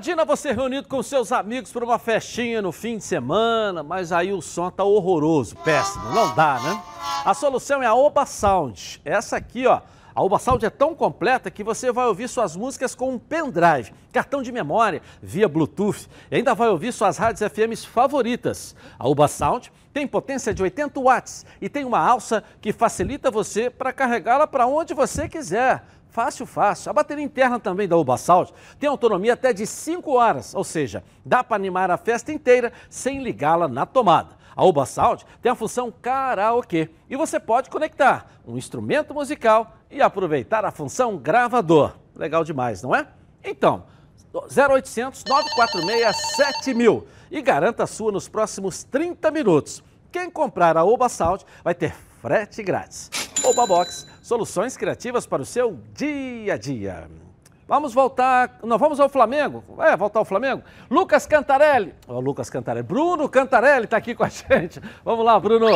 Imagina você reunido com seus amigos para uma festinha no fim de semana, mas aí o som tá horroroso, péssimo, não dá, né? A solução é a Oba Sound. Essa aqui, ó, a Oba Sound é tão completa que você vai ouvir suas músicas com um pendrive, cartão de memória, via Bluetooth e ainda vai ouvir suas rádios FMs favoritas. A Oba Sound tem potência de 80 watts e tem uma alça que facilita você para carregá-la para onde você quiser. Fácil, fácil. A bateria interna também da Uba Sound tem autonomia até de 5 horas, ou seja, dá para animar a festa inteira sem ligá-la na tomada. A Uba Sound tem a função karaokê e você pode conectar um instrumento musical e aproveitar a função gravador. Legal demais, não é? Então, 0800 946 7000 e garanta a sua nos próximos 30 minutos. Quem comprar a Oba Sound vai ter frete grátis. Oba Box, soluções criativas para o seu dia a dia. Vamos voltar, não, vamos ao Flamengo. É, voltar ao Flamengo. Lucas Cantarelli, oh, Lucas Cantarelli, Bruno Cantarelli está aqui com a gente. Vamos lá, Bruno.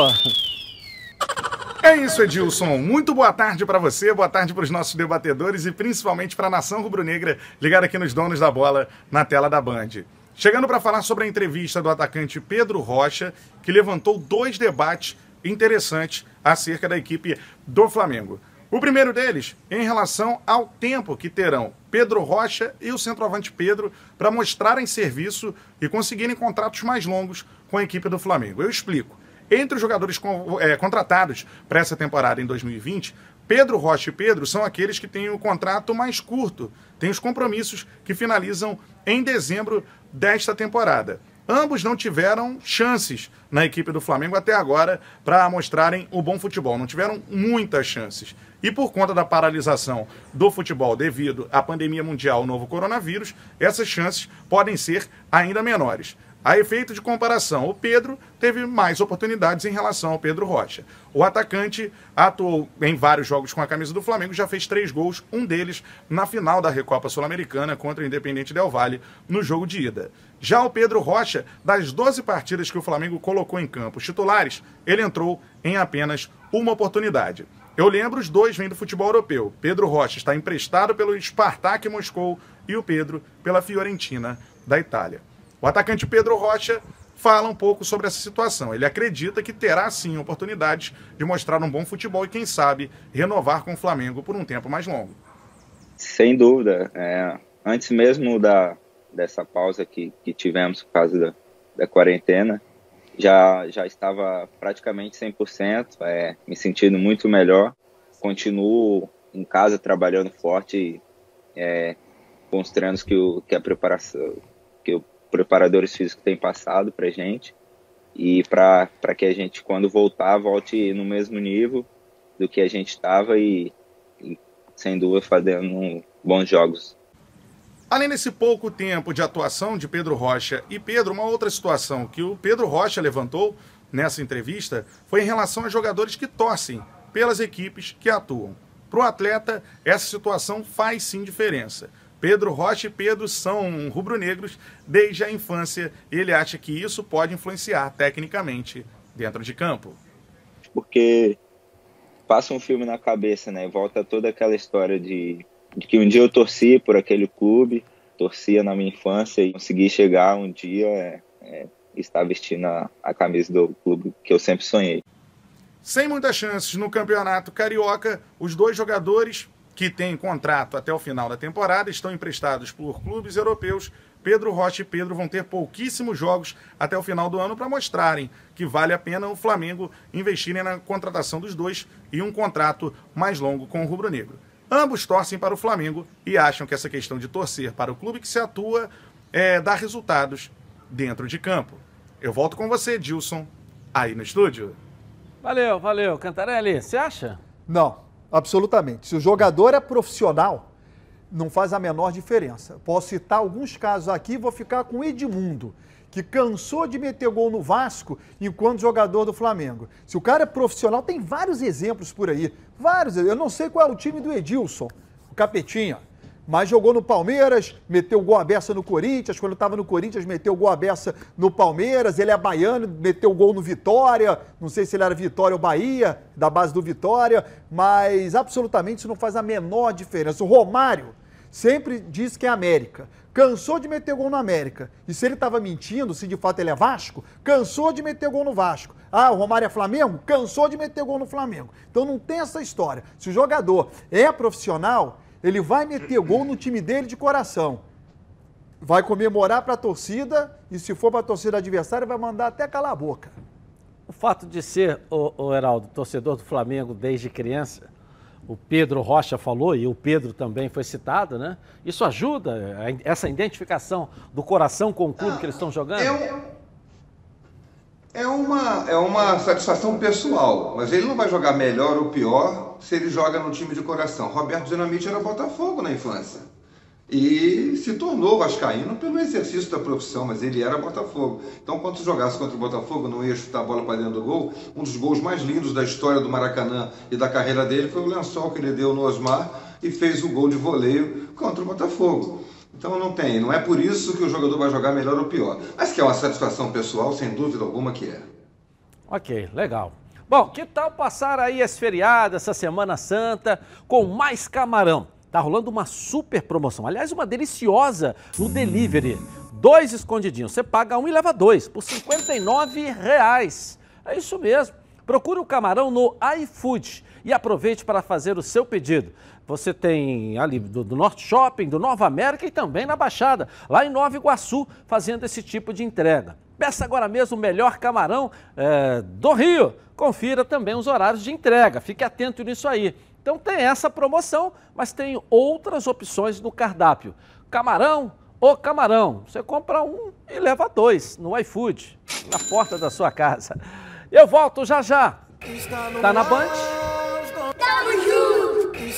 É isso, Edilson. Muito boa tarde para você, boa tarde para os nossos debatedores e principalmente para a nação rubro-negra ligada aqui nos donos da bola na tela da Band. Chegando para falar sobre a entrevista do atacante Pedro Rocha, que levantou dois debates interessantes acerca da equipe do Flamengo. O primeiro deles em relação ao tempo que terão Pedro Rocha e o centroavante Pedro para mostrarem serviço e conseguirem contratos mais longos com a equipe do Flamengo. Eu explico. Entre os jogadores é, contratados para essa temporada em 2020, Pedro Rocha e Pedro são aqueles que têm o contrato mais curto, têm os compromissos que finalizam em dezembro desta temporada. Ambos não tiveram chances na equipe do Flamengo até agora para mostrarem o bom futebol. Não tiveram muitas chances. E por conta da paralisação do futebol devido à pandemia mundial, o novo coronavírus, essas chances podem ser ainda menores. A efeito de comparação, o Pedro teve mais oportunidades em relação ao Pedro Rocha. O atacante atuou em vários jogos com a camisa do Flamengo, já fez três gols, um deles na final da Recopa Sul-Americana contra o Independente Del Valle no jogo de ida. Já o Pedro Rocha, das 12 partidas que o Flamengo colocou em campo os titulares, ele entrou em apenas uma oportunidade. Eu lembro, os dois vêm do futebol europeu. Pedro Rocha está emprestado pelo Spartak Moscou e o Pedro pela Fiorentina da Itália. O atacante Pedro Rocha fala um pouco sobre essa situação. Ele acredita que terá sim oportunidades de mostrar um bom futebol e, quem sabe, renovar com o Flamengo por um tempo mais longo. Sem dúvida. É, antes mesmo da, dessa pausa que, que tivemos por causa da, da quarentena, já, já estava praticamente 100%, é, me sentindo muito melhor. Continuo em casa trabalhando forte é, com os treinos que, o, que a preparação, que o preparadores físicos têm passado para gente e para que a gente, quando voltar, volte no mesmo nível do que a gente estava e, e, sem dúvida, fazendo bons jogos. Além desse pouco tempo de atuação de Pedro Rocha e Pedro, uma outra situação que o Pedro Rocha levantou nessa entrevista foi em relação a jogadores que torcem pelas equipes que atuam. Para o atleta, essa situação faz sim diferença. Pedro Rocha e Pedro são rubro-negros desde a infância e ele acha que isso pode influenciar tecnicamente dentro de campo. Porque passa um filme na cabeça, né? Volta toda aquela história de, de que um dia eu torci por aquele clube, torcia na minha infância e consegui chegar um dia é, é, estar vestindo a, a camisa do clube que eu sempre sonhei. Sem muitas chances no campeonato carioca, os dois jogadores que têm contrato até o final da temporada estão emprestados por clubes europeus. Pedro Rocha e Pedro vão ter pouquíssimos jogos até o final do ano para mostrarem que vale a pena o Flamengo investirem na contratação dos dois e um contrato mais longo com o Rubro Negro. Ambos torcem para o Flamengo e acham que essa questão de torcer para o clube que se atua é, dá resultados dentro de campo. Eu volto com você, Dilson, aí no estúdio. Valeu, valeu. Cantarelli, você acha? Não, absolutamente. Se o jogador é profissional, não faz a menor diferença. Posso citar alguns casos aqui, vou ficar com Edmundo, que cansou de meter gol no Vasco enquanto jogador do Flamengo. Se o cara é profissional, tem vários exemplos por aí. Vários. Eu não sei qual é o time do Edilson, o Capetinha mas jogou no Palmeiras, meteu gol a beça no Corinthians, quando estava no Corinthians meteu gol a beça no Palmeiras, ele é baiano, meteu gol no Vitória, não sei se ele era Vitória ou Bahia, da base do Vitória, mas absolutamente isso não faz a menor diferença. O Romário sempre diz que é América, cansou de meter gol no América, e se ele estava mentindo, se de fato ele é Vasco, cansou de meter gol no Vasco. Ah, o Romário é Flamengo? Cansou de meter gol no Flamengo. Então não tem essa história. Se o jogador é profissional, ele vai meter gol no time dele de coração. Vai comemorar para a torcida e, se for para a torcida adversária, vai mandar até calar a boca. O fato de ser, o, o Heraldo, torcedor do Flamengo desde criança, o Pedro Rocha falou, e o Pedro também foi citado, né? Isso ajuda, essa identificação do coração com o clube que eles estão jogando? É, é, uma, é uma satisfação pessoal, mas ele não vai jogar melhor ou pior se ele joga no time de coração. Roberto Dinamite era Botafogo na infância e se tornou vascaíno pelo exercício da profissão, mas ele era Botafogo. Então, quando jogasse contra o Botafogo, não ia chutar a bola para dentro do gol. Um dos gols mais lindos da história do Maracanã e da carreira dele foi o lençol que ele deu no Osmar e fez o gol de voleio contra o Botafogo. Então não tem, não é por isso que o jogador vai jogar melhor ou pior. Mas que é uma satisfação pessoal, sem dúvida alguma que é. Ok, legal. Bom, que tal passar aí esse feriado, essa Semana Santa, com mais camarão? Tá rolando uma super promoção, aliás, uma deliciosa no delivery. Dois escondidinhos, você paga um e leva dois, por R$ 59,00. É isso mesmo. Procure o camarão no iFood e aproveite para fazer o seu pedido. Você tem ali do, do, Norte Shopping, do Nova América e também na Baixada, lá em Nova Iguaçu, fazendo esse tipo de entrega. Peça agora mesmo o melhor camarão é, do Rio. Confira também os horários de entrega. Fique atento nisso aí. Então tem essa promoção, mas tem outras opções no cardápio. Camarão ou camarão. Você compra um e leva dois no iFood, na porta da sua casa. Eu volto já já. Tá na Band?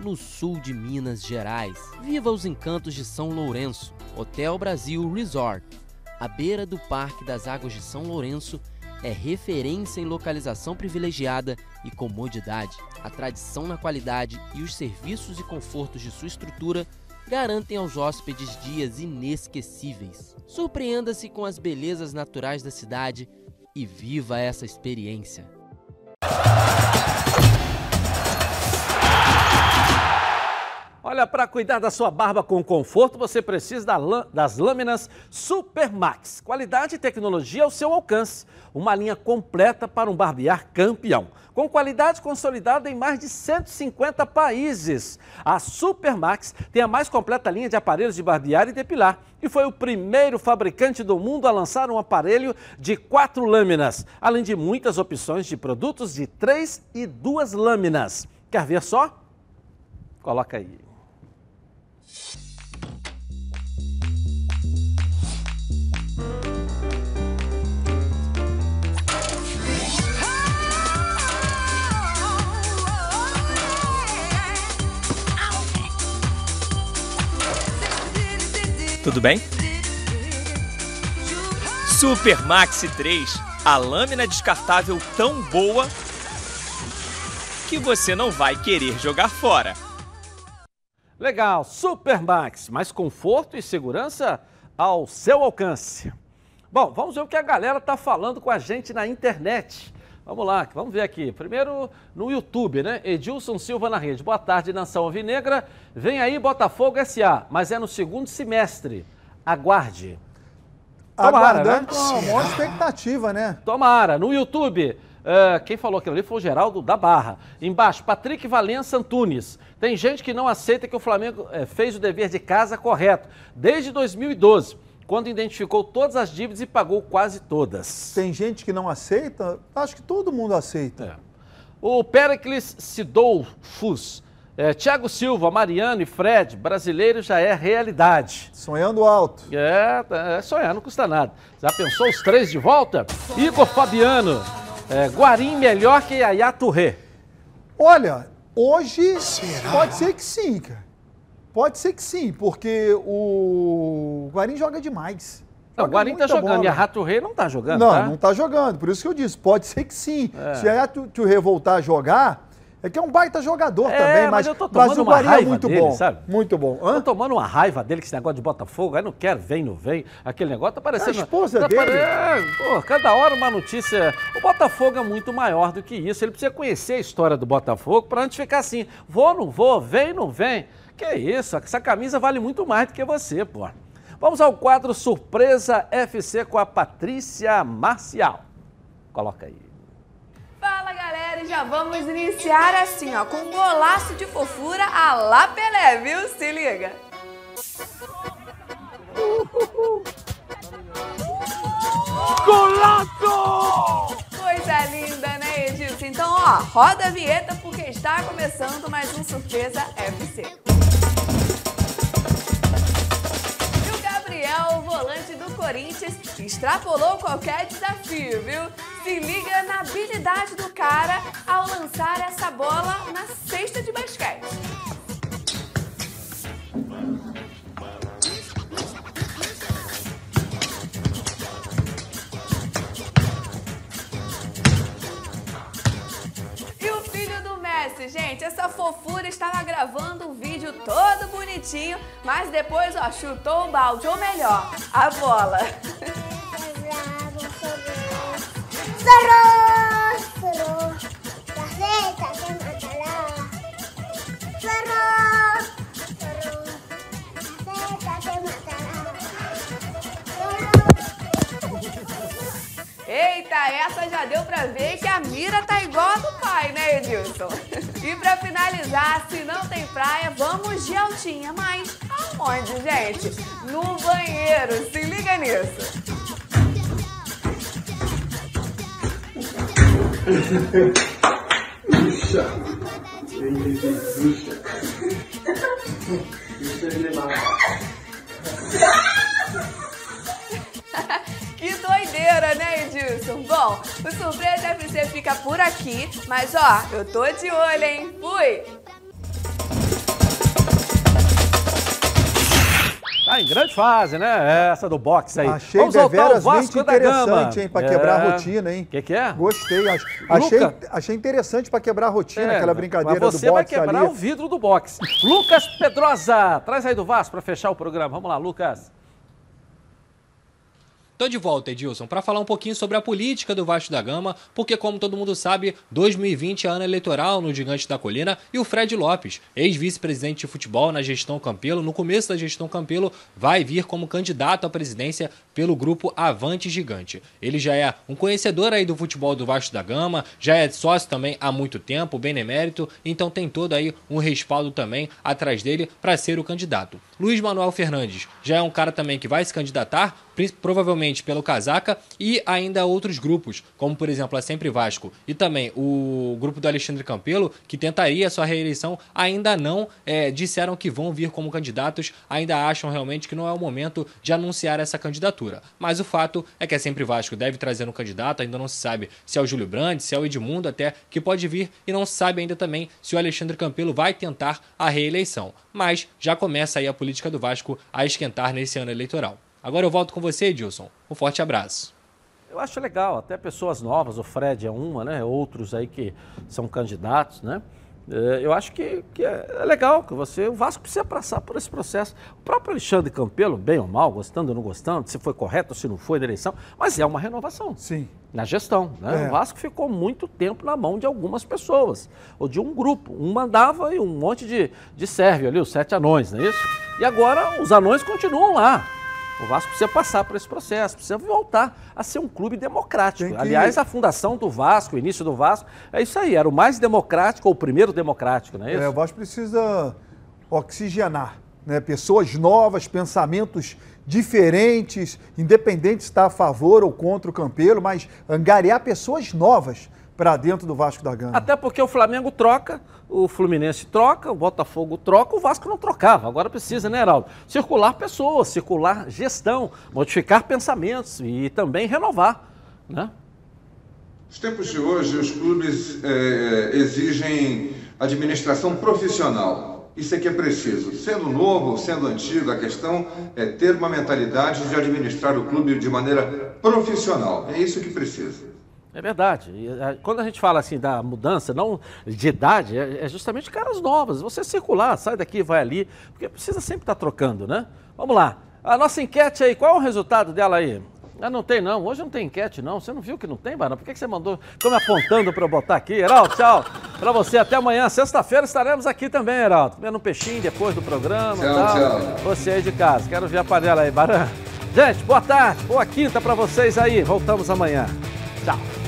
no sul de Minas Gerais. Viva os encantos de São Lourenço. Hotel Brasil Resort. À beira do Parque das Águas de São Lourenço, é referência em localização privilegiada e comodidade. A tradição na qualidade e os serviços e confortos de sua estrutura garantem aos hóspedes dias inesquecíveis. Surpreenda-se com as belezas naturais da cidade e viva essa experiência. Olha, para cuidar da sua barba com conforto, você precisa das lâminas Supermax. Qualidade e tecnologia ao seu alcance. Uma linha completa para um barbear campeão. Com qualidade consolidada em mais de 150 países. A Supermax tem a mais completa linha de aparelhos de barbear e depilar. E foi o primeiro fabricante do mundo a lançar um aparelho de quatro lâminas. Além de muitas opções de produtos de três e duas lâminas. Quer ver só? Coloca aí. Tudo bem? Super Maxi 3, a lâmina descartável tão boa que você não vai querer jogar fora. Legal, Supermax, mais conforto e segurança ao seu alcance. Bom, vamos ver o que a galera tá falando com a gente na internet. Vamos lá, vamos ver aqui. Primeiro no YouTube, né? Edilson Silva na rede. Boa tarde, Nação Alvinegra. Vem aí Botafogo SA, mas é no segundo semestre. Aguarde. Tomara, né? Aguardando com uma expectativa, né? Tomara. No YouTube, eh, quem falou aquilo ali foi o Geraldo da Barra. Embaixo, Patrick Valença Antunes. Tem gente que não aceita que o Flamengo eh, fez o dever de casa correto. Desde 2012, quando identificou todas as dívidas e pagou quase todas. Tem gente que não aceita? Acho que todo mundo aceita. É. O Pericles Sidolfus. É, Tiago Silva, Mariano e Fred, brasileiro já é realidade. Sonhando alto. É, é sonhar, não custa nada. Já pensou os três de volta? Igor Fabiano, é, Guarim melhor que Yaya Touré. Olha, hoje pode ser que sim, cara. Pode ser que sim, porque o Guarim joga demais. Não, o Guarim tá jogando bola. e a Rato Rei não tá jogando, Não, tá? não tá jogando. Por isso que eu disse, pode ser que sim. É. Se a Touré voltar a jogar, é que é um baita jogador É, também, mas mas, eu tô mas tomando o uma Guarim é muito dele, bom. sabe? Muito bom. Hã? Tô tomando uma raiva dele com esse negócio de Botafogo, aí não quer, vem, não vem. Aquele negócio tá parecendo. É a esposa tá dele. pare- É, pô, cada hora uma notícia. O Botafogo é muito maior do que isso. Ele precisa conhecer a história do Botafogo pra antes ficar assim: vou, não vou, vem, não vem. Que isso, essa camisa vale muito mais do que você, pô. Vamos ao quadro Surpresa FC com a Patrícia Marcial. Coloca aí. Fala galera, e já vamos iniciar assim, ó, com um golaço de fofura a lá Pelé, viu? Se liga. Golaço! Coisa linda, né, Edilson? Então, ó, roda a vinheta porque está começando mais um Surpresa FC. E o Gabriel, o volante do Corinthians, extrapolou qualquer desafio, viu? Se liga na habilidade do cara ao lançar essa bola na cesta de basquete. Fofura estava gravando um vídeo todo bonitinho, mas depois, ó, chutou o balde, ou melhor, a bola. Eita, essa já deu pra ver que a mira tá igual a do pai, né, Edilson? E para finalizar, se não tem praia, vamos de altinha, mas aonde, gente? No banheiro, se liga nisso. Puxa! Que doideira, né, Edilson? Bom, o surpresa FC fica por aqui, mas ó, eu tô de olho, hein? Fui! Tá em grande fase, né? Essa do boxe aí. Achei Vamos voltar ao deveras Vasco muito da Gama. interessante, hein, para quebrar É. a rotina, hein? O que, que é? Gostei. ach- Achei, Luca. achei interessante para quebrar a rotina, É, aquela brincadeira mas do você vai boxe quebrar ali. o vidro do boxe. Lucas Pedrosa, traz aí do Vasco para fechar o programa. Vamos lá, Lucas. Tô de volta, Edilson, para falar um pouquinho sobre a política do Vasco da Gama, porque como todo mundo sabe, 2020 é ano eleitoral no Gigante da Colina e o Fred Lopes, ex-vice-presidente de futebol na gestão Campelo, no começo da gestão Campelo, vai vir como candidato à presidência pelo grupo Avante Gigante. Ele já é um conhecedor aí do futebol do Vasco da Gama, já é sócio também há muito tempo, benemérito, então tem todo aí um respaldo também atrás dele para ser o candidato. Luiz Manuel Fernandes já é um cara também que vai se candidatar, provavelmente pelo Casaca, e ainda outros grupos, como por exemplo a Sempre Vasco e também o grupo do Alexandre Campelo, que tentaria sua reeleição, ainda não eh, disseram que vão vir como candidatos, ainda acham realmente que não é o momento de anunciar essa candidatura. Mas o fato é que a Sempre Vasco deve trazer um candidato, ainda não se sabe se é o Júlio Brandt, se é o Edmundo até, que pode vir, e não se sabe ainda também se o Alexandre Campelo vai tentar a reeleição. Mas já começa aí a política do Vasco a esquentar nesse ano eleitoral. Agora eu volto com você, Edilson. Um forte abraço. Eu acho legal, até pessoas novas, o Fred é uma, né? Outros aí que são candidatos, né? É, Eu acho que, que é é legal que você, o Vasco precisa passar por esse processo. O próprio Alexandre Campelo, bem ou mal, gostando ou não gostando, se foi correto ou se não foi na eleição, mas é uma renovação. Sim. Na gestão. Né? É. O Vasco ficou muito tempo na mão de algumas pessoas, ou de um grupo. Um mandava e um monte de, de sérvio ali, os sete anões, não é isso? E agora os anões continuam lá. O Vasco precisa passar por esse processo, precisa voltar a ser um clube democrático. Que- Aliás, a fundação do Vasco, o início do Vasco, é isso aí, era o mais democrático, ou o primeiro democrático, não é isso? É, o Vasco precisa oxigenar, né? Pessoas novas, pensamentos diferentes, independente se está a favor ou contra o Campelo, mas angariar pessoas novas para dentro do Vasco da Gama. Até porque o Flamengo troca, o Fluminense troca, o Botafogo troca, o Vasco não trocava. Agora precisa, né, Heraldo? Circular pessoas, circular gestão, modificar pensamentos e também renovar, né? Nos tempos de hoje, os clubes eh, exigem administração profissional. Isso é que é preciso. Sendo novo, sendo antigo, a questão é ter uma mentalidade de administrar o clube de maneira profissional. É isso que precisa. É verdade. Eh, Quando a gente fala assim da mudança, não de idade, é é justamente caras novas. Você circular, sai daqui, vai ali, porque precisa sempre estar trocando, né? Vamos lá. A nossa enquete aí, qual é o resultado dela aí? Ah, não tem não. Hoje não tem enquete não. Você não viu que não tem, Barão? Por que que você mandou? Ficou me apontando para eu botar aqui. Heraldo, tchau. Para você, até amanhã. Sexta-feira estaremos aqui também, Heraldo. Comendo um peixinho depois do programa. Tchau, tal. tchau. Você aí de casa. Quero ver a panela aí, Barão. Gente, boa tarde. Boa quinta para vocês aí. Voltamos amanhã. Tchau.